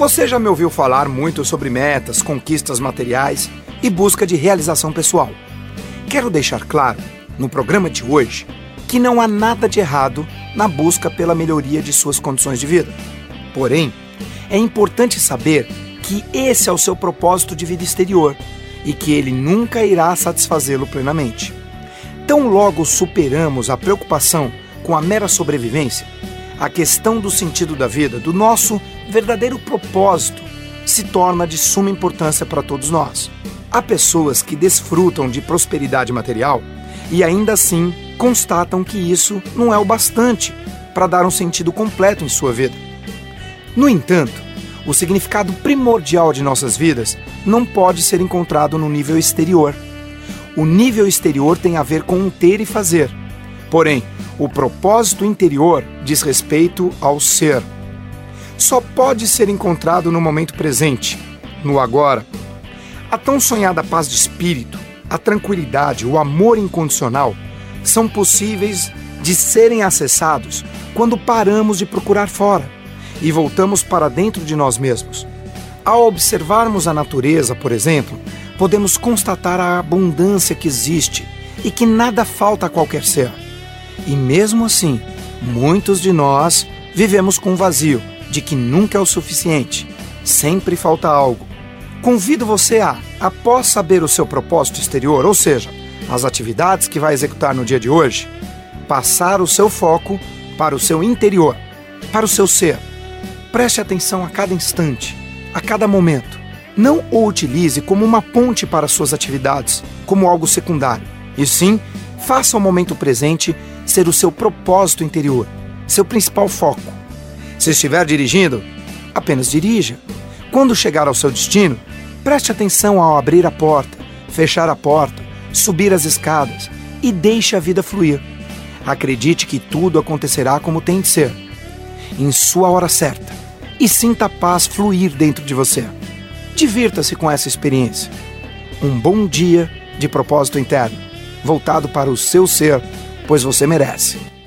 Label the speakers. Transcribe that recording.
Speaker 1: Você já me ouviu falar muito sobre metas, conquistas materiais e busca de realização pessoal. Quero deixar claro, no programa de hoje, que não há nada de errado na busca pela melhoria de suas condições de vida. Porém, é importante saber que esse é o seu propósito de vida exterior e que ele nunca irá satisfazê-lo plenamente. Tão logo superamos a preocupação com a mera sobrevivência, a questão do sentido da vida, do nosso verdadeiro propósito se torna de suma importância para todos nós. Há pessoas que desfrutam de prosperidade material e ainda assim constatam que isso não é o bastante para dar um sentido completo em sua vida. No entanto, o significado primordial de nossas vidas não pode ser encontrado no nível exterior. O nível exterior tem a ver com o ter e fazer. Porém, o propósito interior diz respeito ao ser só pode ser encontrado no momento presente, no agora. A tão sonhada paz de espírito, a tranquilidade, o amor incondicional são possíveis de serem acessados quando paramos de procurar fora e voltamos para dentro de nós mesmos. Ao observarmos a natureza, por exemplo, podemos constatar a abundância que existe e que nada falta a qualquer ser. E mesmo assim, muitos de nós vivemos com vazio de que nunca é o suficiente, sempre falta algo. Convido você a, após saber o seu propósito exterior, ou seja, as atividades que vai executar no dia de hoje, passar o seu foco para o seu interior, para o seu ser. Preste atenção a cada instante, a cada momento. Não o utilize como uma ponte para suas atividades, como algo secundário. E sim, faça o momento presente ser o seu propósito interior, seu principal foco. Se estiver dirigindo, apenas dirija. Quando chegar ao seu destino, preste atenção ao abrir a porta, fechar a porta, subir as escadas e deixe a vida fluir. Acredite que tudo acontecerá como tem de ser, em sua hora certa, e sinta a paz fluir dentro de você. Divirta-se com essa experiência. Um bom dia de propósito interno, voltado para o seu ser, pois você merece.